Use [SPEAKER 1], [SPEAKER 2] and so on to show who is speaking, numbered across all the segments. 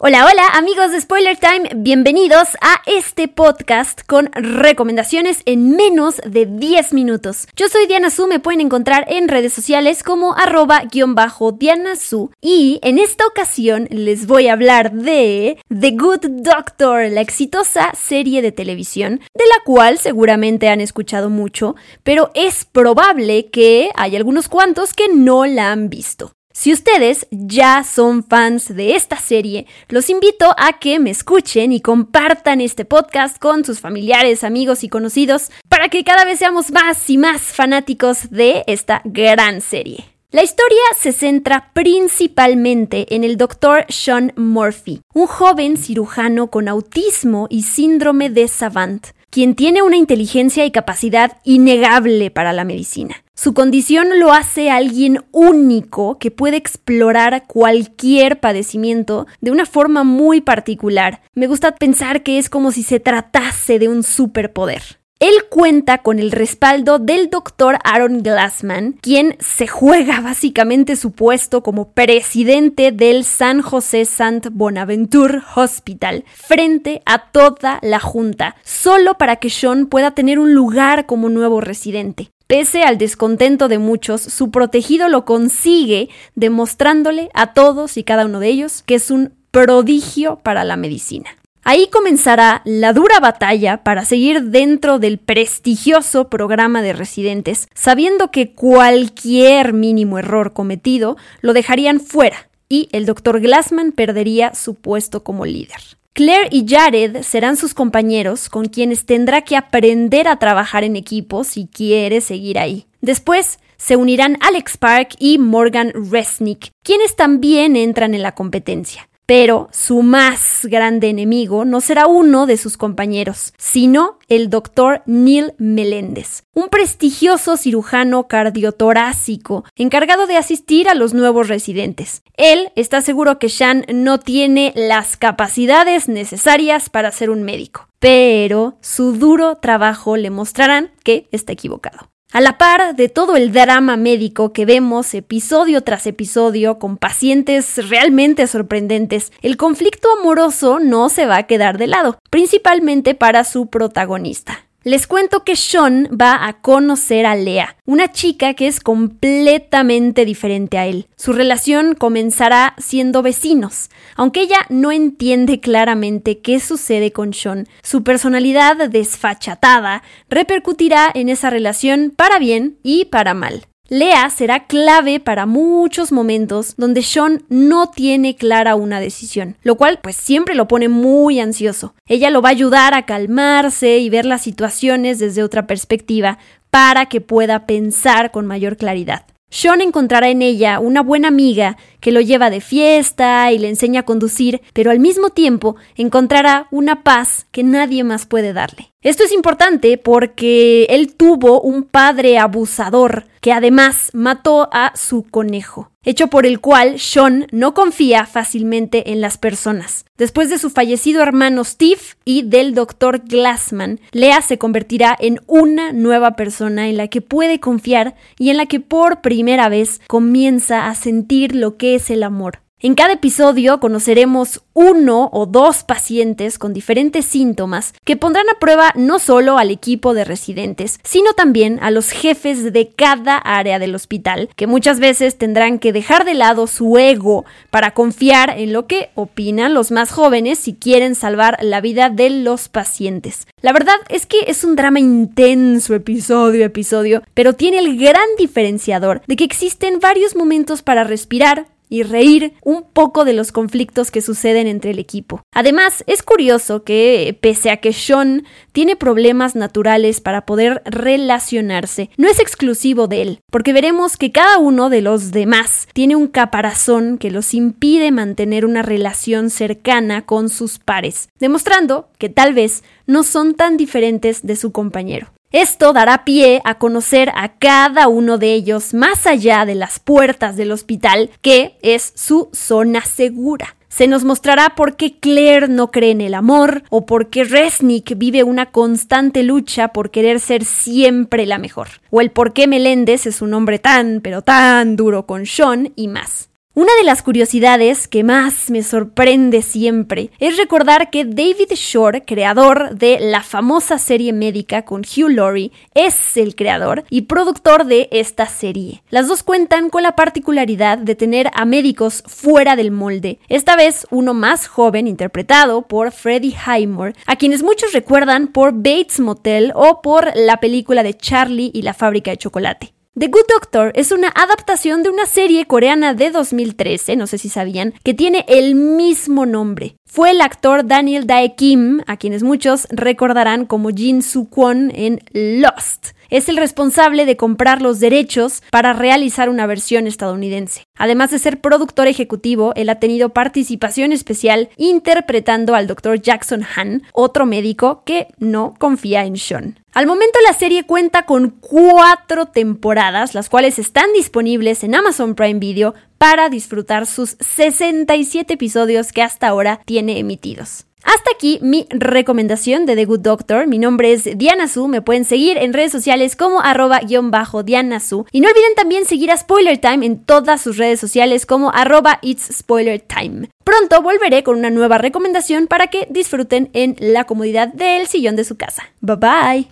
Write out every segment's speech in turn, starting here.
[SPEAKER 1] Hola, hola amigos de Spoiler Time, bienvenidos a este podcast con recomendaciones en menos de 10 minutos. Yo soy Diana Su, me pueden encontrar en redes sociales como arroba guion bajo Diana y en esta ocasión les voy a hablar de The Good Doctor, la exitosa serie de televisión de la cual seguramente han escuchado mucho, pero es probable que hay algunos cuantos que no la han visto. Si ustedes ya son fans de esta serie, los invito a que me escuchen y compartan este podcast con sus familiares, amigos y conocidos para que cada vez seamos más y más fanáticos de esta gran serie. La historia se centra principalmente en el doctor Sean Murphy, un joven cirujano con autismo y síndrome de Savant, quien tiene una inteligencia y capacidad innegable para la medicina. Su condición lo hace alguien único que puede explorar cualquier padecimiento de una forma muy particular. Me gusta pensar que es como si se tratase de un superpoder. Él cuenta con el respaldo del doctor Aaron Glassman, quien se juega básicamente su puesto como presidente del San José Sant Bonaventure Hospital frente a toda la junta, solo para que Sean pueda tener un lugar como nuevo residente. Pese al descontento de muchos, su protegido lo consigue demostrándole a todos y cada uno de ellos que es un prodigio para la medicina. Ahí comenzará la dura batalla para seguir dentro del prestigioso programa de residentes, sabiendo que cualquier mínimo error cometido lo dejarían fuera y el Dr. Glassman perdería su puesto como líder. Claire y Jared serán sus compañeros con quienes tendrá que aprender a trabajar en equipo si quiere seguir ahí. Después se unirán Alex Park y Morgan Resnick, quienes también entran en la competencia. Pero su más grande enemigo no será uno de sus compañeros, sino el doctor Neil Meléndez, un prestigioso cirujano cardiotorácico encargado de asistir a los nuevos residentes. Él está seguro que Shan no tiene las capacidades necesarias para ser un médico, pero su duro trabajo le mostrarán que está equivocado. A la par de todo el drama médico que vemos episodio tras episodio con pacientes realmente sorprendentes, el conflicto amoroso no se va a quedar de lado, principalmente para su protagonista. Les cuento que Sean va a conocer a Lea, una chica que es completamente diferente a él. Su relación comenzará siendo vecinos. Aunque ella no entiende claramente qué sucede con Sean, su personalidad desfachatada repercutirá en esa relación para bien y para mal. Lea será clave para muchos momentos donde Sean no tiene clara una decisión, lo cual pues siempre lo pone muy ansioso. Ella lo va a ayudar a calmarse y ver las situaciones desde otra perspectiva para que pueda pensar con mayor claridad. Sean encontrará en ella una buena amiga que lo lleva de fiesta y le enseña a conducir, pero al mismo tiempo encontrará una paz que nadie más puede darle. Esto es importante porque él tuvo un padre abusador que además mató a su conejo, hecho por el cual Sean no confía fácilmente en las personas. Después de su fallecido hermano Steve y del doctor Glassman, Lea se convertirá en una nueva persona en la que puede confiar y en la que por primera vez comienza a sentir lo que es el amor. En cada episodio conoceremos uno o dos pacientes con diferentes síntomas que pondrán a prueba no solo al equipo de residentes, sino también a los jefes de cada área del hospital, que muchas veces tendrán que dejar de lado su ego para confiar en lo que opinan los más jóvenes si quieren salvar la vida de los pacientes. La verdad es que es un drama intenso episodio a episodio, pero tiene el gran diferenciador de que existen varios momentos para respirar, y reír un poco de los conflictos que suceden entre el equipo. Además, es curioso que, pese a que Sean tiene problemas naturales para poder relacionarse, no es exclusivo de él, porque veremos que cada uno de los demás tiene un caparazón que los impide mantener una relación cercana con sus pares, demostrando que tal vez no son tan diferentes de su compañero. Esto dará pie a conocer a cada uno de ellos más allá de las puertas del hospital, que es su zona segura. Se nos mostrará por qué Claire no cree en el amor o por qué Resnick vive una constante lucha por querer ser siempre la mejor, o el por qué Meléndez es un hombre tan, pero tan duro con Sean y más. Una de las curiosidades que más me sorprende siempre es recordar que David Shore, creador de la famosa serie médica con Hugh Laurie, es el creador y productor de esta serie. Las dos cuentan con la particularidad de tener a médicos fuera del molde, esta vez uno más joven interpretado por Freddie Highmore, a quienes muchos recuerdan por Bates Motel o por la película de Charlie y la fábrica de chocolate. The Good Doctor es una adaptación de una serie coreana de 2013, no sé si sabían, que tiene el mismo nombre. Fue el actor Daniel Dae Kim, a quienes muchos recordarán como Jin Soo Kwon en Lost es el responsable de comprar los derechos para realizar una versión estadounidense. Además de ser productor ejecutivo, él ha tenido participación especial interpretando al Dr. Jackson Han, otro médico que no confía en Sean. Al momento la serie cuenta con cuatro temporadas, las cuales están disponibles en Amazon Prime Video para disfrutar sus 67 episodios que hasta ahora tiene emitidos. Hasta aquí mi recomendación de The Good Doctor. Mi nombre es Diana Su. Me pueden seguir en redes sociales como arroba guion bajo Diana Su. Y no olviden también seguir a Spoiler Time en todas sus redes sociales como arroba It's Spoiler Time. Pronto volveré con una nueva recomendación para que disfruten en la comodidad del sillón de su casa. Bye bye.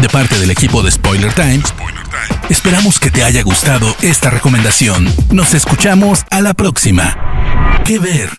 [SPEAKER 2] De parte del equipo de Spoiler Time, esperamos que te haya gustado esta recomendación. Nos escuchamos a la próxima. ¿Qué ver?